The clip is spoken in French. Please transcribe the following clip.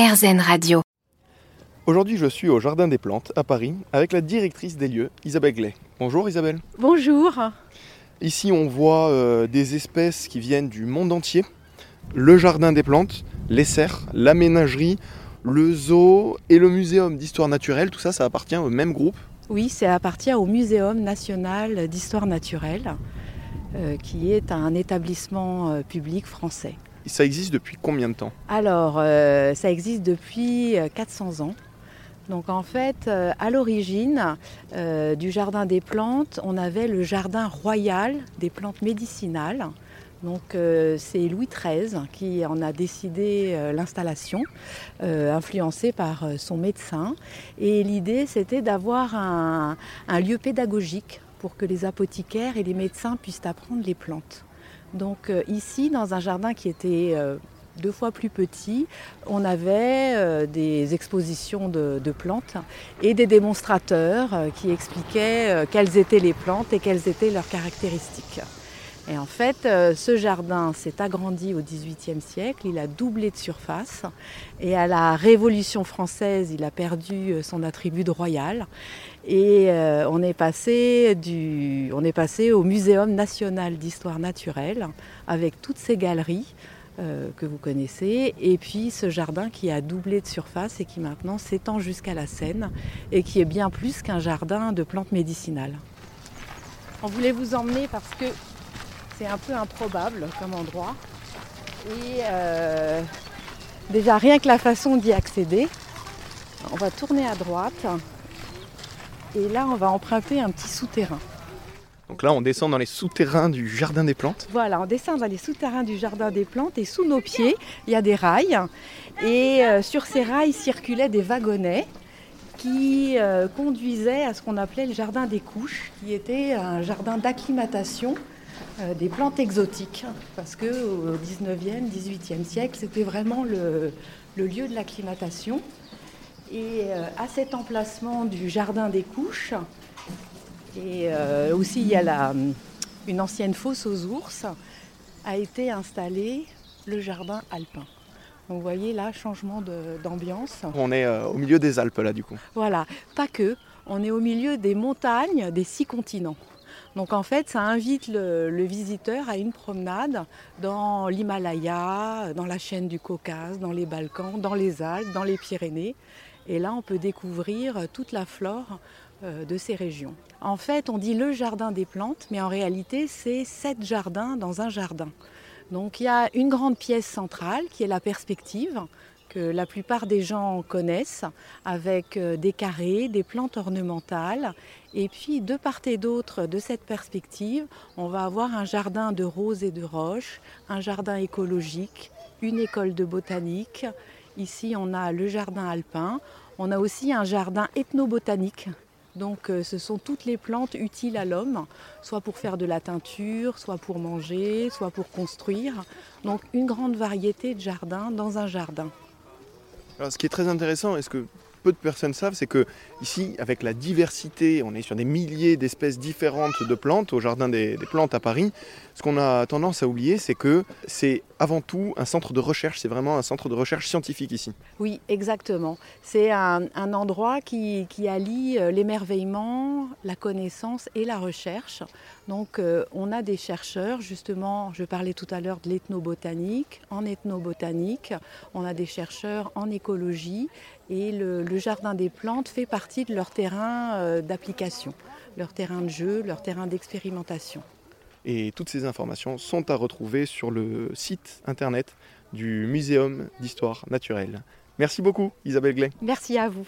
RZN Radio. Aujourd'hui, je suis au Jardin des Plantes à Paris avec la directrice des lieux, Isabelle Glay. Bonjour Isabelle. Bonjour. Ici, on voit euh, des espèces qui viennent du monde entier. Le Jardin des Plantes, les serres, la ménagerie, le zoo et le muséum d'histoire naturelle. Tout ça, ça appartient au même groupe. Oui, ça appartient au Muséum national d'histoire naturelle, euh, qui est un établissement euh, public français. Ça existe depuis combien de temps? Alors, euh, ça existe depuis euh, 400 ans. Donc en fait, euh, à l'origine euh, du jardin des plantes, on avait le jardin royal des plantes médicinales. Donc euh, c'est Louis XIII qui en a décidé euh, l'installation, euh, influencé par euh, son médecin. Et l'idée c'était d'avoir un lieu pédagogique pour que les apothicaires et les médecins puissent apprendre les plantes. Donc euh, ici, dans un jardin qui était euh, deux fois plus petit, on avait euh, des expositions de, plantes et des démonstrateurs qui expliquaient quelles étaient les plantes et quelles étaient leurs caractéristiques. Et en fait, euh, ce jardin s'est agrandi au XVIIIe siècle, il a doublé de surface et à la Révolution française, il a perdu euh, son attribut de royal et euh, on, est passé du, on est passé au Muséum national d'histoire naturelle avec toutes ces galeries que vous connaissez et puis ce jardin qui a doublé de surface et qui maintenant s'étend jusqu'à la Seine et qui est bien plus qu'un jardin de plantes médicinales. On voulait vous emmener parce que c'est un peu improbable comme endroit. Et euh, déjà, rien que la façon d'y accéder, on va tourner à droite. Et là, on va emprunter un petit souterrain. Donc là, on descend dans les souterrains du Jardin des Plantes. Voilà, on descend dans les souterrains du Jardin des Plantes et sous nos pieds, il y a des rails. Et euh, sur ces rails circulaient des wagonnets qui euh, conduisaient à ce qu'on appelait le Jardin des Couches, qui était un jardin d'acclimatation des plantes exotiques. Parce qu'au 19e, 18e siècle, c'était vraiment le, le lieu de l'acclimatation. Et euh, à cet emplacement du Jardin des Couches, et euh, aussi il y a la, une ancienne fosse aux ours, a été installé le jardin alpin. Donc vous voyez là, changement d'ambiance. On est euh, au milieu des Alpes là du coup. Voilà, pas que, on est au milieu des montagnes des six continents. Donc en fait, ça invite le, visiteur à une promenade dans l'Himalaya, dans la chaîne du Caucase, dans les Balkans, dans les Alpes, dans les Pyrénées. Et là, on peut découvrir toute la flore euh, de ces régions. En fait, on dit le jardin des plantes, mais en réalité, c'est sept jardins dans un jardin. Donc il y a une grande pièce centrale qui est la perspective, que la plupart des gens connaissent, avec euh, des carrés, des plantes ornementales. Et puis, de part et d'autre de cette perspective, on va avoir un jardin de roses et de roches, un jardin écologique, une école de botanique. Ici, on a le jardin alpin. On a aussi un jardin ethnobotanique. Donc, euh, ce sont toutes les plantes utiles à l'homme, soit pour faire de la teinture, soit pour manger, soit pour construire. Donc, une grande variété de jardins dans un jardin. Alors, ce qui est très intéressant et ce que peu de personnes savent, c'est que ici, avec la diversité, on est sur des milliers d'espèces différentes de plantes au Jardin des, Plantes à Paris. Ce qu'on a tendance à oublier, c'est que c'est avant tout un centre de recherche, c'est vraiment un centre de recherche scientifique ici. Oui, exactement. C'est un, endroit qui, qui allie euh, l'émerveillement, la connaissance et la recherche. Donc euh, on a des chercheurs, justement, je parlais tout à l'heure de l'ethnobotanique, en ethnobotanique, on a des chercheurs en écologie et le, le Jardin des plantes fait partie de leur terrain euh, d'application, leur terrain de jeu, leur terrain d'expérimentation. Et toutes ces informations sont à retrouver sur le site internet du Muséum d'histoire naturelle. Merci beaucoup Isabelle Glay. Merci à vous.